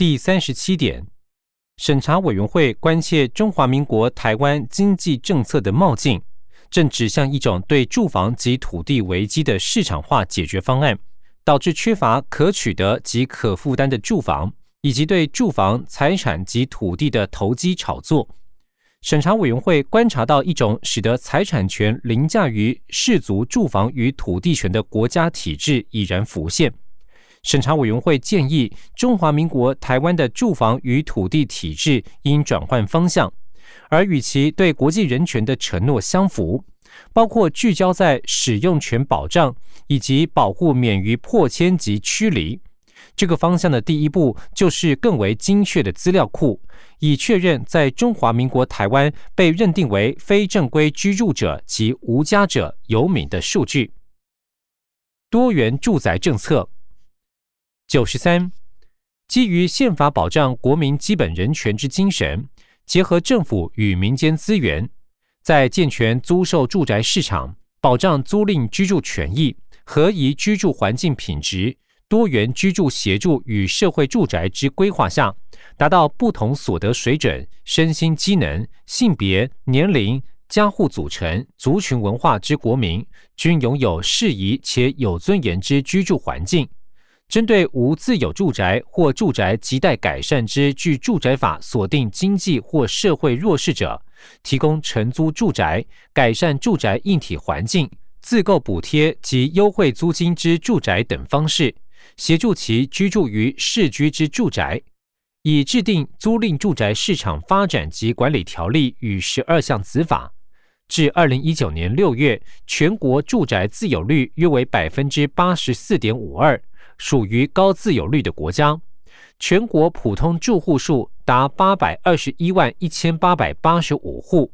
第三十七点，审查委员会关切中华民国台湾经济政策的冒进，正指向一种对住房及土地危机的市场化解决方案，导致缺乏可取得及可负担的住房，以及对住房财产及土地的投机炒作。审查委员会观察到一种使得财产权凌驾于氏族住房与土地权的国家体制已然浮现。审查委员会建议，中华民国台湾的住房与土地体制应转换方向，而与其对国际人权的承诺相符，包括聚焦在使用权保障以及保护免于破迁及驱离。这个方向的第一步，就是更为精确的资料库，以确认在中华民国台湾被认定为非正规居住者及无家者游民的数据。多元住宅政策。九十三，基于宪法保障国民基本人权之精神，结合政府与民间资源，在健全租售住宅市场、保障租赁居住权益、合宜居住环境品质、多元居住协助与社会住宅之规划下，达到不同所得水准、身心机能、性别、年龄、家户组成、族群文化之国民，均拥有适宜且有尊严之居住环境。针对无自有住宅或住宅亟待改善之据住宅法锁定经济或社会弱势者，提供承租住宅、改善住宅硬体环境、自购补贴及优惠租金之住宅等方式，协助其居住于市居之住宅。以制定租赁住宅市场发展及管理条例与十二项子法。至二零一九年六月，全国住宅自有率约为百分之八十四点五二。属于高自有率的国家，全国普通住户数达八百二十一万一千八百八十五户，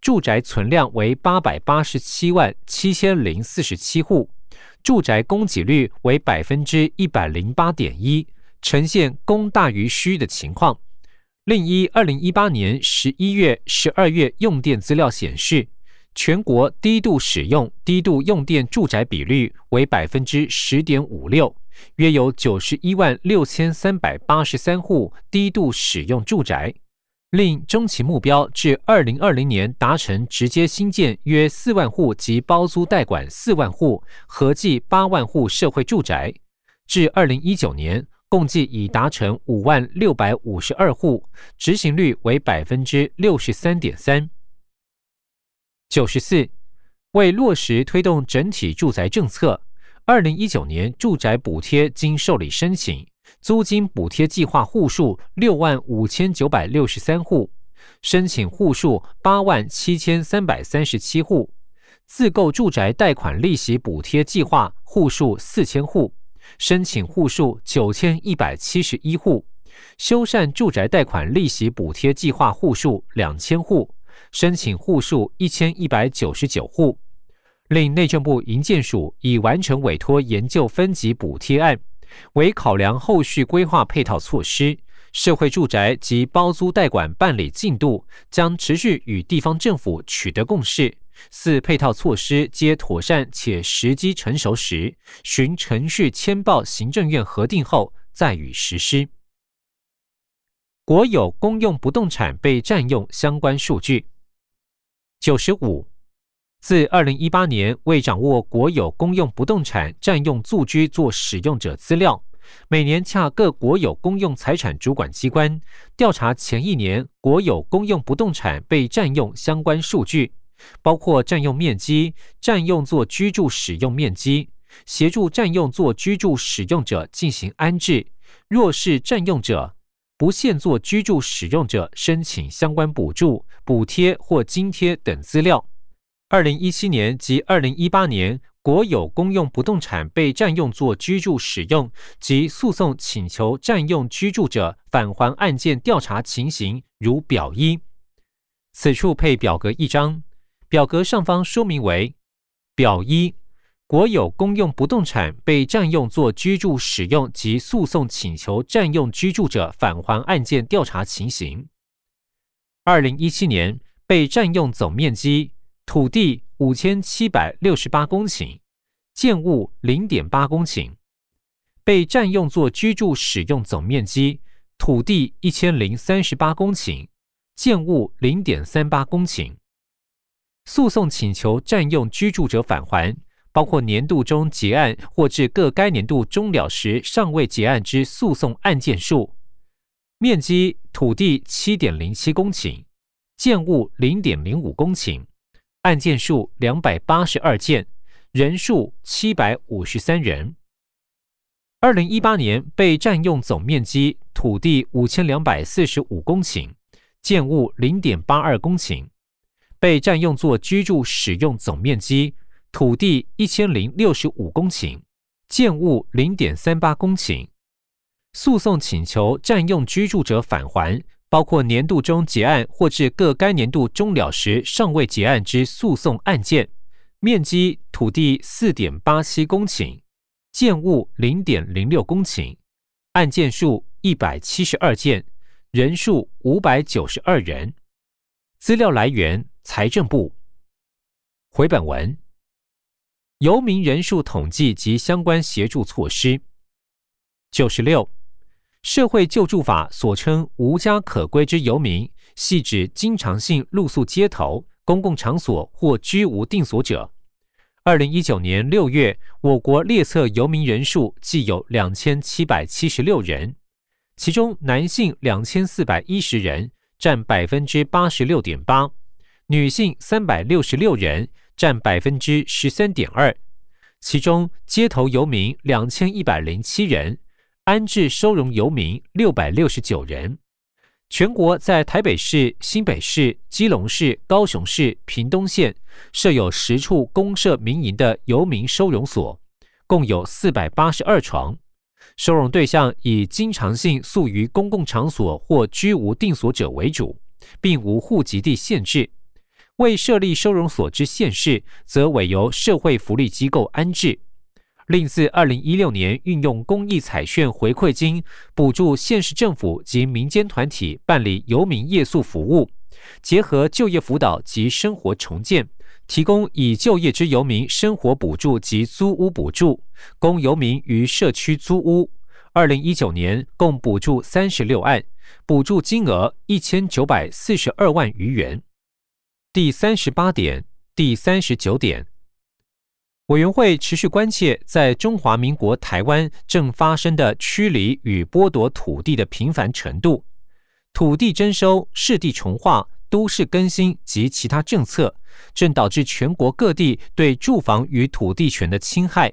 住宅存量为八百八十七万七千零四十七户，住宅供给率为百分之一百零八点一，呈现供大于需的情况。另一二零一八年十一月、十二月用电资料显示，全国低度使用、低度用电住宅比率为百分之十点五六。约有九十一万六千三百八十三户低度使用住宅，另中期目标至二零二零年达成直接新建约四万户及包租代管四万户，合计八万户社会住宅。至二零一九年，共计已达成五万六百五十二户，执行率为百分之六十三点三。九十四，为落实推动整体住宅政策。二零一九年住宅补贴经受理申请，租金补贴计划户数六万五千九百六十三户，申请户数八万七千三百三十七户；自购住宅贷款利息补贴计划户数四千户，申请户数九千一百七十一户；修缮住宅贷款利息补贴计划户数两千户，申请户数一千一百九十九户。另内政部营建署已完成委托研究分级补贴案，为考量后续规划配套措施、社会住宅及包租代管办理进度，将持续与地方政府取得共识。四配套措施皆妥善且时机成熟时，循程序签报行政院核定后再予实施。国有公用不动产被占用相关数据，九十五。自二零一八年，为掌握国有公用不动产占用住居做使用者资料，每年洽各国有公用财产主管机关调查前一年国有公用不动产被占用相关数据，包括占用面积、占用作居住使用面积、协助占用作居住使用者进行安置、若是占用者不限作居住使用者申请相关补助、补贴或津贴等资料。二零一七年及二零一八年国有公用不动产被占用作居住使用及诉讼请求占用居住者返还案件调查情形，如表一。此处配表格一张，表格上方说明为表一：国有公用不动产被占用作居住使用及诉讼请求占用居住者返还案件调查情形。二零一七年被占用总面积。土地五千七百六十八公顷，建物零点八公顷，被占用作居住使用总面积土地一千零三十八公顷，建物零点三八公顷。诉讼请求占用居住者返还，包括年度中结案或至各该年度终了时尚未结案之诉讼案件数。面积土地七点零七公顷，建物零点零五公顷，案件数两百八十二件，人数七百五十三人。二零一八年被占用总面积土地五千两百四十五公顷，建物零点八二公顷，被占用作居住使用总面积土地一千零六十五公顷，建物零点三八公顷。诉讼请求占用居住者返还，包括年度中结案或至各该年度终了时尚未结案之诉讼案件，面积土地四点八七公顷。建物零点零六公顷，案件数一百七十二件，人数五百九十二人。资料来源：财政部。回本文。游民人数统计及相关协助措施。九十六，社会救助法所称无家可归之游民，系指经常性露宿街头、公共场所或居无定所者。二零一九年六月，我国列册游民人数计有两千七百七十六人，其中男性两千四百一十人，占百分之八十六点八；女性三百六十六人，占百分之十三点二。其中街头游民两千一百零七人，安置收容游民六百六十九人。全国在台北市、新北市、基隆市、高雄市、屏东县设有十处公设民营的游民收容所，共有四百八十二床。收容对象以经常性宿于公共场所或居无定所者为主，并无户籍地限制。未设立收容所之县市，则委由社会福利机构安置。另自二零一六年运用公益彩券回馈金补助县市政府及民间团体办理游民夜宿服务，结合就业辅导及生活重建，提供已就业之游民生活补助及租屋补助，供游民于社区租屋。二零一九年共补助三十六案，补助金额一千九百四十二万余元。第三十八点、第三十九点。委员会持续关切在中华民国台湾正发生的驱离与剥夺土地的频繁程度，土地征收、市地重划、都市更新及其他政策，正导致全国各地对住房与土地权的侵害。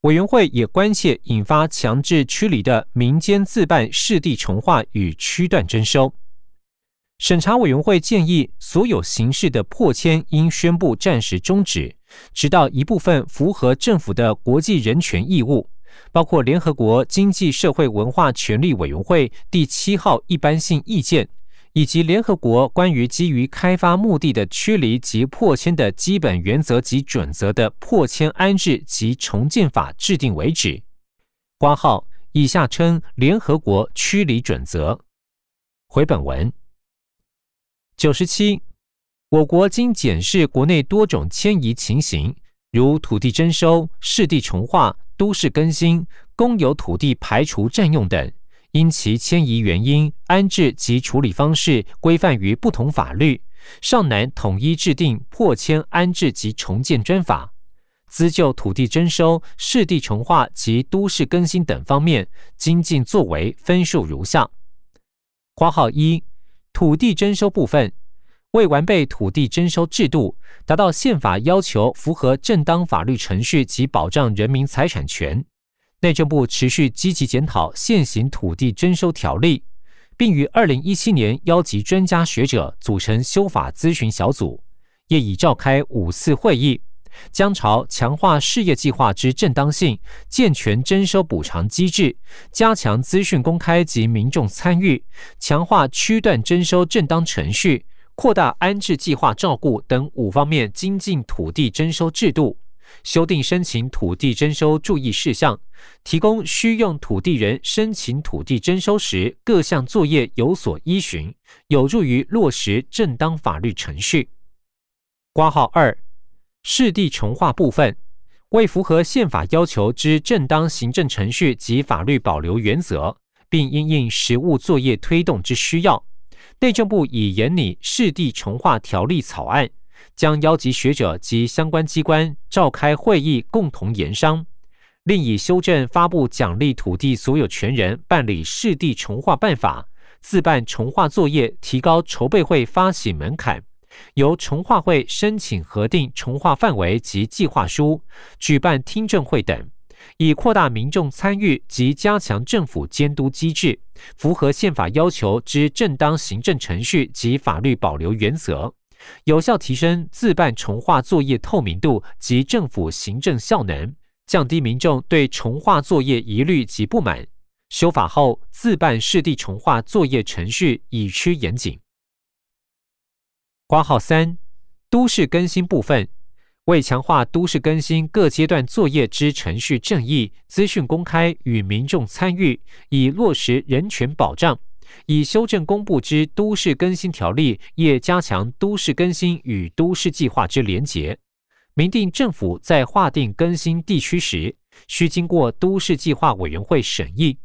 委员会也关切引发强制驱离的民间自办市地重划与区段征收。审查委员会建议，所有形式的破迁应宣布暂时终止。直到一部分符合政府的国际人权义务，包括联合国经济社会文化权利委员会第七号一般性意见，以及联合国关于基于开发目的的驱离及破迁的基本原则及准则的破迁安置及重建法制定为止。挂号以下称联合国驱离准则。回本文九十七。我国经检视国内多种迁移情形，如土地征收、市地重划、都市更新、公有土地排除占用等，因其迁移原因、安置及处理方式规范于不同法律，尚难统一制定破迁安置及重建专法。资就土地征收、市地重划及都市更新等方面，精进作为分数如下：括号一，土地征收部分。为完备土地征收制度，达到宪法要求符合正当法律程序及保障人民财产权，内政部持续积极检讨现行土地征收条例，并于二零一七年邀集专家学者组成修法咨询小组，业已召开五次会议，将朝强化事业计划之正当性、健全征收补偿机制、加强资讯公开及民众参与、强化区段征收正当程序。扩大安置计划照顾等五方面精进土地征收制度，修订申请土地征收注意事项，提供需用土地人申请土地征收时各项作业有所依循，有助于落实正当法律程序。挂号二，市地重划部分，为符合宪法要求之正当行政程序及法律保留原则。并因应实务作业推动之需要，内政部已研拟市地重划条例草案，将邀集学者及相关机关召开会议，共同研商。另以修正发布奖励土地所有权人办理市地重划办法，自办重划作业，提高筹备会发起门槛，由重划会申请核定重划范围及计划书，举办听证会等，以扩大民众参与及加强政府监督机制，符合宪法要求之正当行政程序及法律保留原则，有效提升自办重化作业透明度及政府行政效能。降低民众对重化作业疑虑及不满。修法后，自办市地重化作业程序已趋严谨。挂号三，都市更新部分，为强化都市更新各阶段作业之程序正义、资讯公开与民众参与，以落实人权保障，以修正公布之都市更新条例，也加强都市更新与都市计划之连结。明定政府在划定更新地区时，需经过都市计划委员会审议。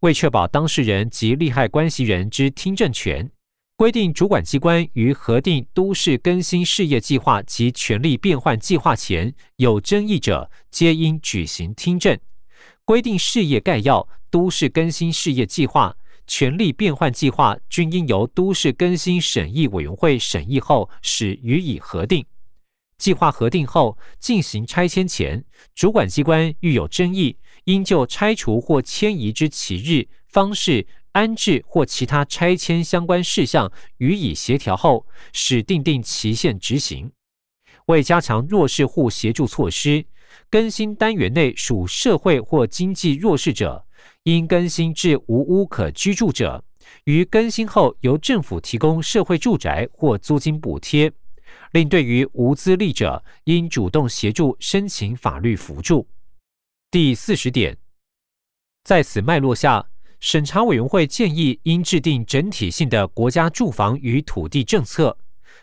为确保当事人及利害关系人之听证权，规定主管机关于核定都市更新事业计划及权力变换计划前有争议者，皆应举行听证。规定事业概要、都市更新事业计划、权力变换计划均应由都市更新审议委员会审议后，始予以核定。计划核定后进行拆迁前，主管机关遇有争议，应就拆除或迁移之期日、方式、安置或其他拆迁相关事项予以协调后，使定定期限执行。为加强弱势户协助措施，更新单元内属社会或经济弱势者，应更新至无屋可居住者，于更新后由政府提供社会住宅或租金补贴。另对于无资力者，应主动协助申请法律扶助。第四十点，在此脉络下，审查委员会建议应制定整体性的国家住房与土地政策，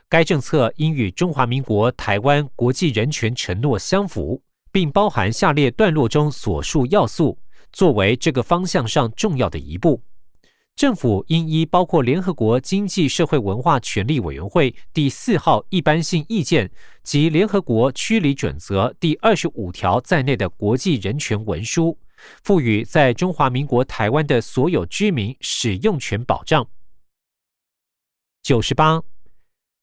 该政策应与中华民国台湾国际人权承诺相符，并包含下列段落中所述要素，作为这个方向上重要的一步。政府应依包括联合国经济社会文化权利委员会第四号一般性意见及联合国区里准则第二十五条在内的国际人权文书，赋予在中华民国台湾的所有居民使用权保障。九十八，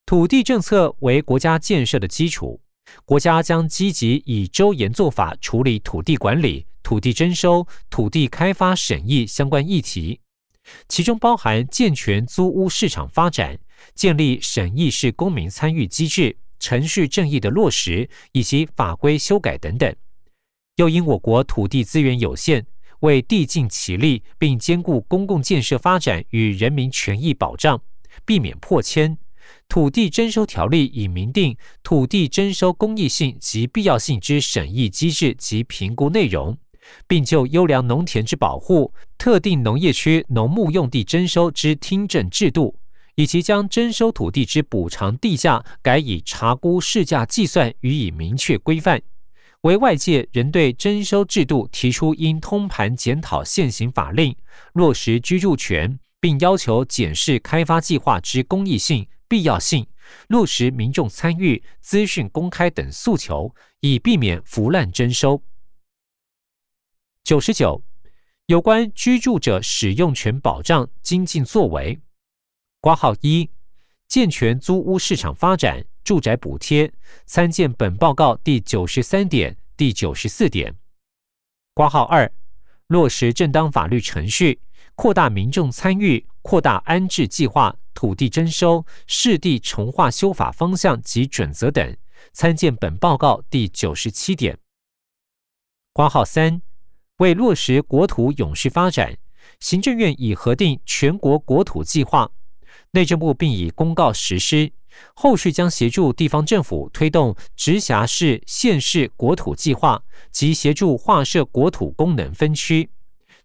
土地政策为国家建设的基础，国家将积极以周延做法处理土地管理、土地征收、土地开发审议相关议题。其中包含健全租屋市场发展、建立审议式公民参与机制、程序正义的落实以及法规修改等等。又因我国土地资源有限，为递尽其力，并兼顾公共建设发展与人民权益保障，避免破迁，土地征收条例已明定土地征收公益性及必要性之审议机制及评估内容。并就优良农田之保护、特定农业区农牧用地征收之听证制度，以及将征收土地之补偿地价改以查估市价计算予以明确规范，为外界仍对征收制度提出应通盘检讨现行法令、落实居住权，并要求检视开发计划之公益性、必要性，落实民众参与、资讯公开等诉求，以避免腐烂征收。九十九，有关居住者使用权保障精进作为，挂号一，健全租屋市场发展，住宅补贴，参见本报告第九十三点、第九十四点。挂号二，落实正当法律程序，扩大民众参与，扩大安置计划、土地征收、市地重划修法方向及准则等，参见本报告第九十七点。挂号三。为落实国土永续发展，行政院已核定全国国土计划，内政部并已公告实施。后续将协助地方政府推动直辖市、县市国土计划及协助划设国土功能分区。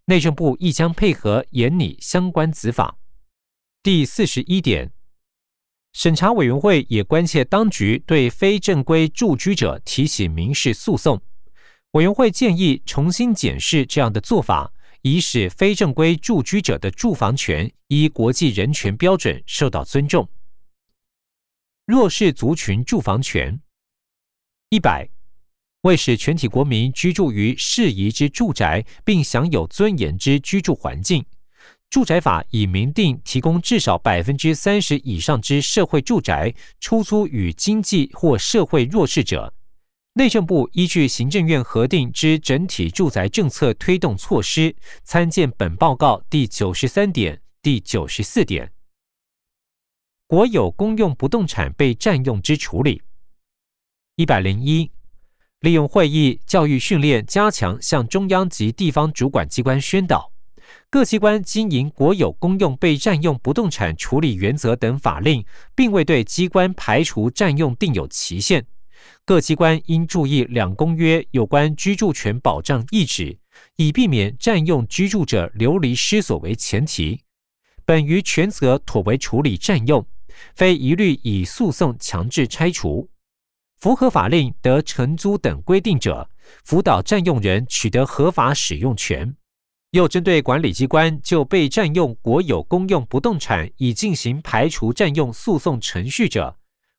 内政部亦将配合研拟相关子法。第四十一点，审查委员会也关切当局对非正规住居者提起民事诉讼。委员会建议重新检视这样的做法，以使非正规住居者的住房权依国际人权标准受到尊重。弱势族群住房权一百，为使全体国民居住于适宜之住宅，并享有尊严之居住环境。住宅法已明定，提供至少百分之三十以上之社会住宅出租与经济或社会弱势者。内政部依据行政院核定之整体住宅政策推动措施，参见本报告第九十三点、第九十四点。国有公用不动产被占用之处理。一百零一，利用会议、教育训练，加强向中央及地方主管机关宣导。各机关经营国有公用被占用不动产处理原则等法令，并未对机关排除占用定有期限。各机关应注意两公约有关居住权保障意旨，以避免占用居住者流离失所为前提。本于权责妥为处理占用，非一律以诉讼强制拆除。符合法令得承租等规定者，辅导占用人取得合法使用权。又针对管理机关就被占用国有公用不动产已进行排除占用诉讼程序者，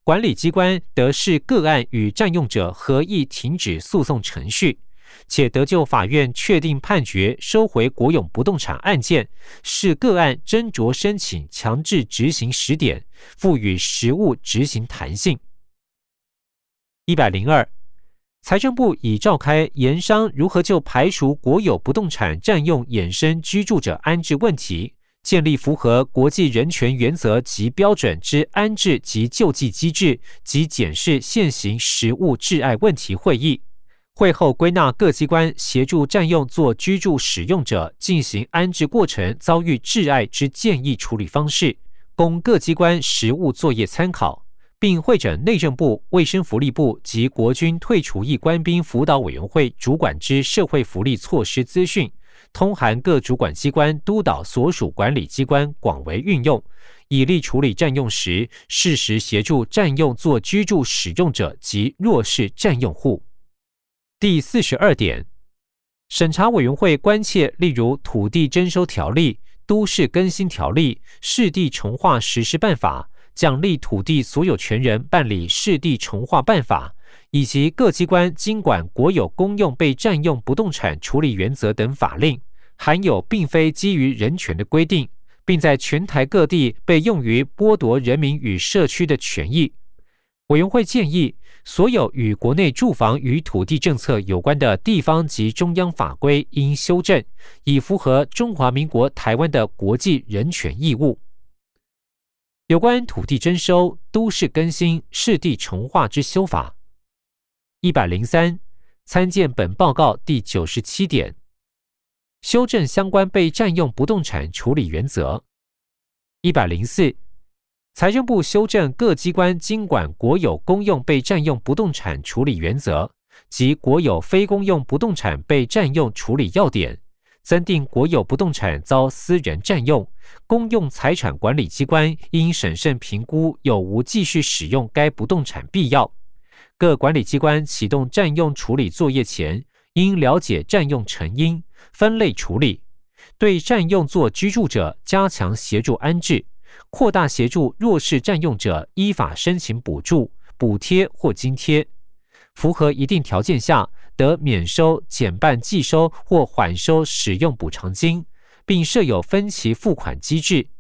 管理机关得视个案与占用者合意停止诉讼程序，且得就法院确定判决收回国有不动产案件，视个案斟酌申请强制执行时点，赋予实务执行弹性。一百零二。财政部已召开盐商如何就排除国有不动产占用衍生居住者安置问题，建立符合国际人权原则及标准之安置及救济机制及检视现行实物挚爱问题会议。会后归纳各机关协助占用作居住使用者进行安置过程遭遇挚爱之建议处理方式，供各机关实务作业参考。并会诊内政部、卫生福利部及国军退出役官兵辅导委员会主管之社会福利措施资讯，通函各主管机关督导所属管理机关广为运用，以利处理占用时适时协助占用作居住使用者及弱势占用户。第四十二点，审查委员会关切，例如土地征收条例、都市更新条例、市地重划实施办法。奖励土地所有权人办理市地重划办法，以及各机关经管国有公用被占用不动产处理原则等法令，含有并非基于人权的规定，并在全台各地被用于剥夺人民与社区的权益。委员会建议，所有与国内住房与土地政策有关的地方及中央法规应修正，以符合中华民国台湾的国际人权义务。有关土地征收、都市更新、市地重划之修法，一百零三，参见本报告第九十七点，修正相关被占用不动产处理原则。一百零四，财政部修正各机关经管国有公用被占用不动产处理原则及国有非公用不动产被占用处理要点。增订国有不动产遭私人占用，公用财产管理机关应审慎评估有无继续使用该不动产必要。各管理机关启动占用处理作业前，应了解占用成因，分类处理。对占用作居住者，加强协助安置，扩大协助弱势占用者依法申请补助、补贴或津贴。符合一定条件下。得免收、减半计收或缓收使用补偿金，并设有分期付款机制，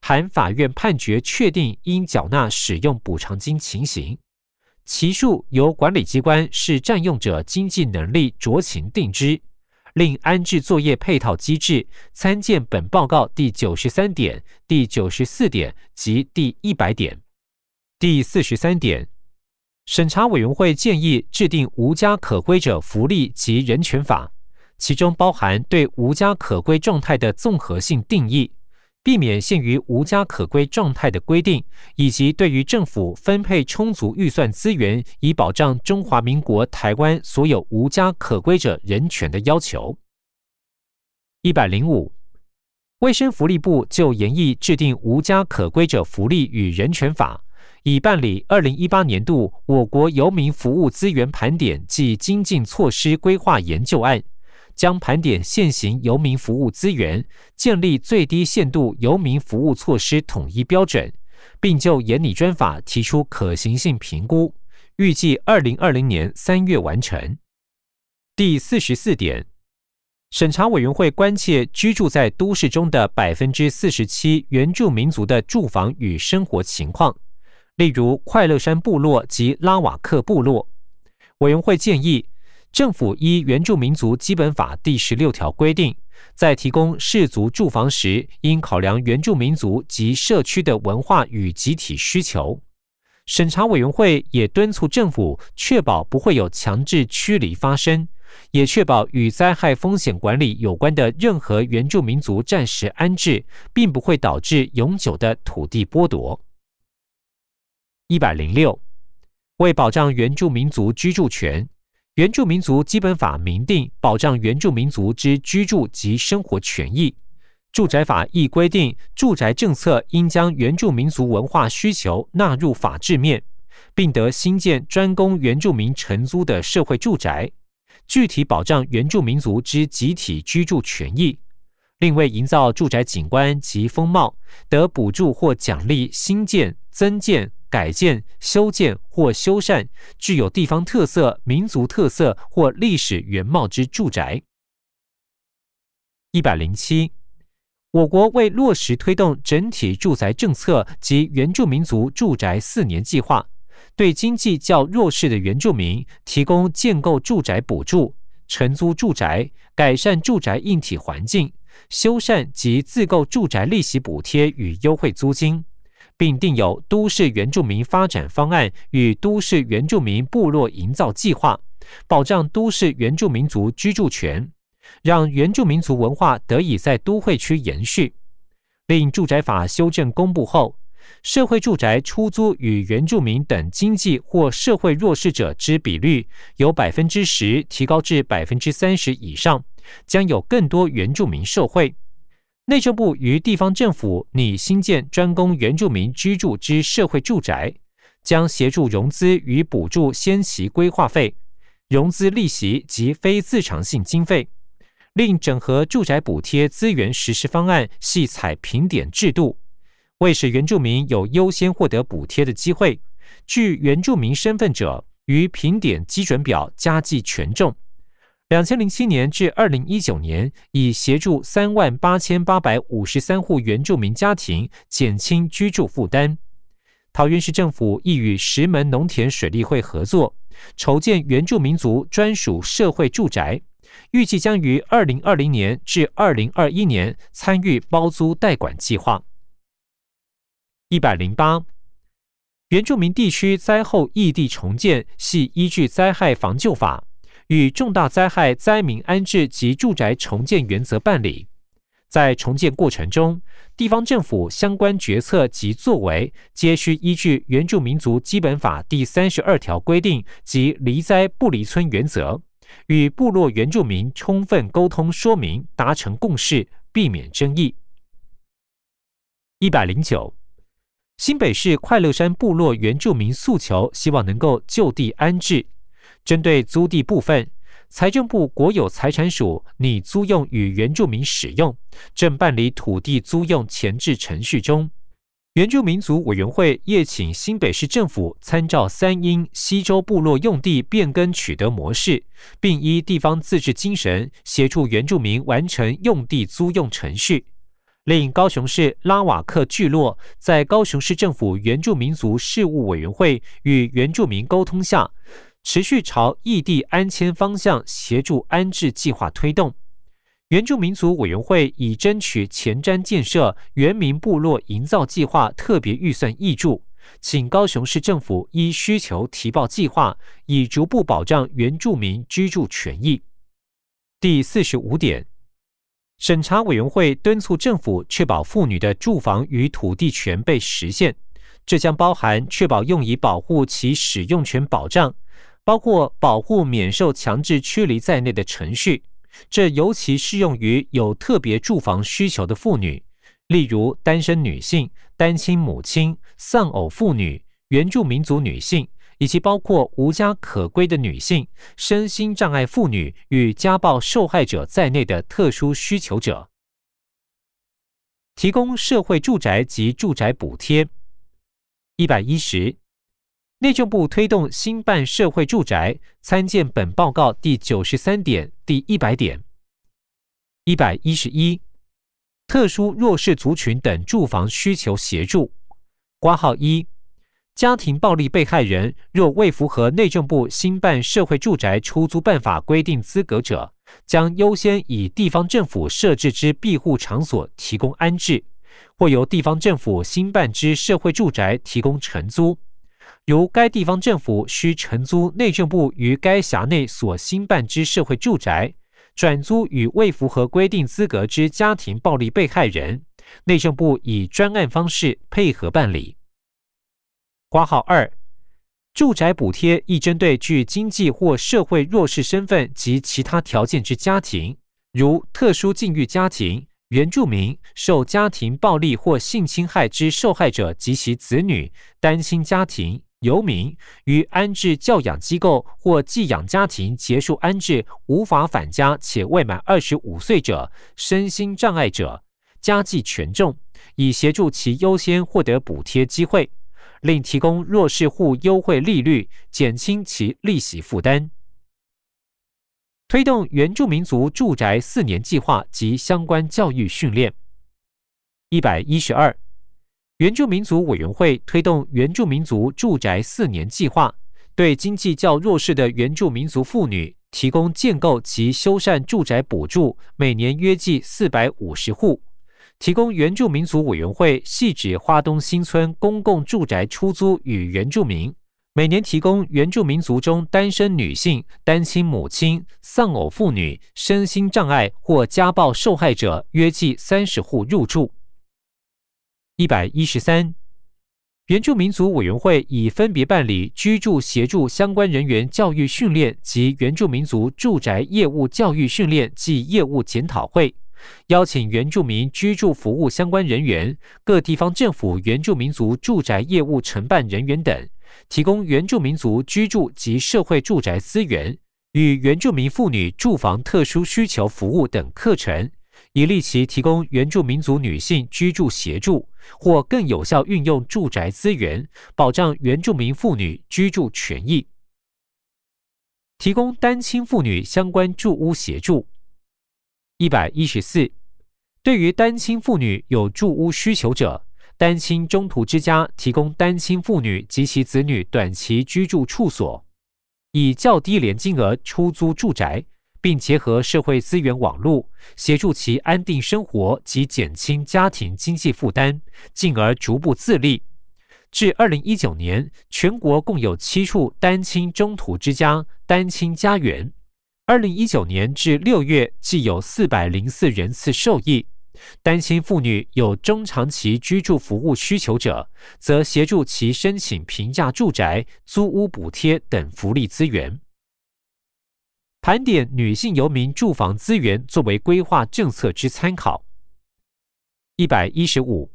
含法院判决确定应缴纳使用补偿金情形，其数由管理机关视占用者经济能力酌情定之。另安置作业配套机制，参见本报告第九十三点、第九十四点及第一百点。第四十三点。审查委员会建议制定无家可归者福利及人权法，其中包含对无家可归状态的综合性定义，避免限于无家可归状态的规定，以及对于政府分配充足预算资源，以保障中华民国台湾所有无家可归者人权的要求。一百零五，卫生福利部就研议制定无家可归者福利与人权法。已办理二零一八年度我国游民服务资源盘点暨精进措施规划研究案，将盘点现行游民服务资源，建立最低限度游民服务措施统一标准，并就严拟专法提出可行性评估，预计二零二零年三月完成。第四十四点，审查委员会关切居住在都市中的百分之四十七原住民族的住房与生活情况，例如快乐山部落及拉瓦克部落。委员会建议。政府依原住民族基本法第十六条规定，在提供氏族住房时，应考量原住民族及社区的文化与集体需求。审查委员会也敦促政府确保不会有强制驱离发生，也确保与灾害风险管理有关的任何原住民族暂时安置，并不会导致永久的土地剥夺。一百零六，为保障原住民族居住权。原住民族基本法明定保障原住民族之居住及生活权益，住宅法亦规定住宅政策应将原住民族文化需求纳入法制面，并得新建专供原住民承租的社会住宅，具体保障原住民族之集体居住权益。另为营造住宅景观及风貌，得补助或奖励新建、增建。改建、修建或修缮具有地方特色、民族特色或历史原貌之住宅。一百零七，我国为落实推动整体住宅政策及原住民族住宅四年计划，对经济较弱势的原住民提供建构住宅补助、承租住宅、改善住宅硬体环境、修缮及自购住宅利息补贴与优惠租金。并定有都市原住民发展方案与都市原住民部落营造计划，保障都市原住民族居住权，让原住民族文化得以在都会区延续。令住宅法修正公布后，社会住宅出租与原住民等经济或社会弱势者之比率由百分之十提高至百分之三十以上，将有更多原住民受惠。内政部与地方政府拟新建专供原住民居住之社会住宅，将协助融资与补助先期规划费、融资利息及非自偿性经费，另整合住宅补贴资源实施方案，系采评点制度，为使原住民有优先获得补贴的机会，具原住民身份者于评点基准表加计权重。两千零七年至二零一九年，已协助三万八千八百五十三户原住民家庭减轻居住负担。桃园市政府亦与石门农田水利会合作，筹建原住民族专属社会住宅，预计将于二零二零年至二零二一年参与包租代管计划。一百零八，原住民地区灾后异地重建系依据灾害防救法。与重大灾害灾民安置及住宅重建原则办理，在重建过程中，地方政府相关决策及作为，皆需依据原住民族基本法第三十二条规定及离灾不离村原则，与部落原住民充分沟通说明，达成共识，避免争议。一百零九，新北市快乐山部落原住民诉求，希望能够就地安置。针对租地部分，财政部国有财产署拟租用与原住民使用，正办理土地租用前置程序中。原住民族委员会也请新北市政府参照三英西周部落用地变更取得模式，并依地方自治精神协助原住民完成用地租用程序。令高雄市拉瓦克聚落在高雄市政府原住民族事务委员会与原住民沟通下。持续朝异地安迁方向协助安置计划推动，原住民族委员会已争取前瞻建设原民部落营造计划特别预算挹注，请高雄市政府依需求提报计划，以逐步保障原住民居住权益。第四十五点，审查委员会敦促政府确保妇女的住房与土地权被实现，这将包含确保用以保护其使用权保障。包括保护免受强制驱离在内的程序，这尤其适用于有特别住房需求的妇女，例如单身女性、单亲母亲、丧偶妇女、原住民族女性以及包括无家可归的女性、身心障碍妇女与家暴受害者在内的特殊需求者，提供社会住宅及住宅补贴。一百一十，内政部推动新办社会住宅，参见本报告第九十三点、第一百点。一百一十一，特殊弱势族群等住房需求协助。挂号一。家庭暴力被害人若未符合内政部新办社会住宅出租办法规定资格者，将优先以地方政府设置之庇护场所提供安置，或由地方政府新办之社会住宅提供承租。由该地方政府需承租内政部于该辖内所新办之社会住宅，转租与未符合规定资格之家庭暴力被害人，内政部以专案方式配合办理。挂号二，住宅补贴亦针对具经济或社会弱势身份及其他条件之家庭，如特殊境遇家庭、原住民、受家庭暴力或性侵害之受害者及其子女、单亲家庭、游民、与安置教养机构或寄养家庭结束安置无法返家且未满二十五岁者、身心障碍者、家计权重，以协助其优先获得补贴机会。另提供弱势户优惠利率，减轻其利息负担。推动原住民族住宅四年计划及相关教育训练。一百一十二，原住民族委员会推动原住民族住宅四年计划，对经济较弱势的原住民族妇女提供建构及修缮住宅补助，每年约计四百五十户。提供原住民族委员会细指花东新村公共住宅出租与原住民，每年提供原住民族中单身女性、单亲母亲、丧偶妇女、身心障碍或家暴受害者约计三十户入住。一百一十三，原住民族委员会已分别办理居住协助相关人员教育训练及原住民族住宅业务教育训练及业务检讨会。邀请原住民居住服务相关人员、各地方政府原住民族住宅业务承办人员等，提供原住民族居住及社会住宅资源与原住民妇女住房特殊需求服务等课程，以利其提供原住民族女性居住协助，或更有效运用住宅资源，保障原住民妇女居住权益，提供单亲妇女相关住屋协助。一百一十四，对于单亲妇女有住屋需求者，单亲中途之家提供单亲妇女及其子女短期居住处所，以较低廉金额出租住宅，并结合社会资源网络，协助其安定生活及减轻家庭经济负担，进而逐步自立。至二零一九年，全国共有七处单亲中途之家单亲家园。二零一九年至六月，既有四百零四人次受益。单亲妇女有中长期居住服务需求者，则协助其申请平价住宅、租屋补贴等福利资源。盘点女性游民住房资源，作为规划政策之参考。一百一十五。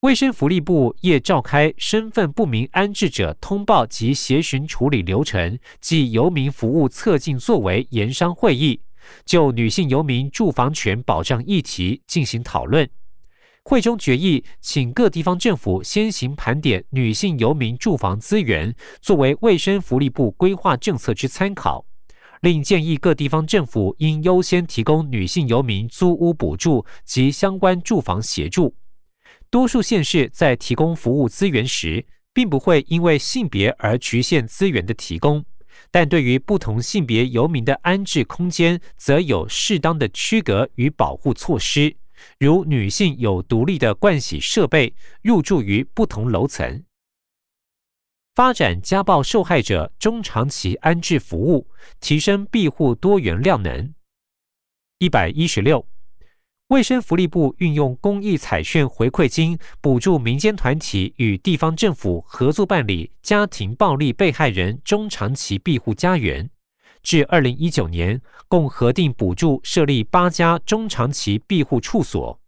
卫生福利部业召开身份不明安置者通报及协询处理流程及游民服务侧进作为研商会议，就女性游民住房权保障议题进行讨论。会中决议，请各地方政府先行盘点女性游民住房资源，作为卫生福利部规划政策之参考。另建议各地方政府应优先提供女性游民租屋补助及相关住房协助。多数县市在提供服务资源时，并不会因为性别而局限资源的提供，但对于不同性别游民的安置空间，则有适当的区隔与保护措施，如女性有独立的盥洗设备，入住于不同楼层，发展家暴受害者中长期安置服务，提升庇护多元量能。一百一十六。卫生福利部运用公益彩券回馈金，补助民间团体与地方政府合作办理家庭暴力被害人中长期庇护家园。至二零一九年，共核定补助设立八家中长期庇护处所。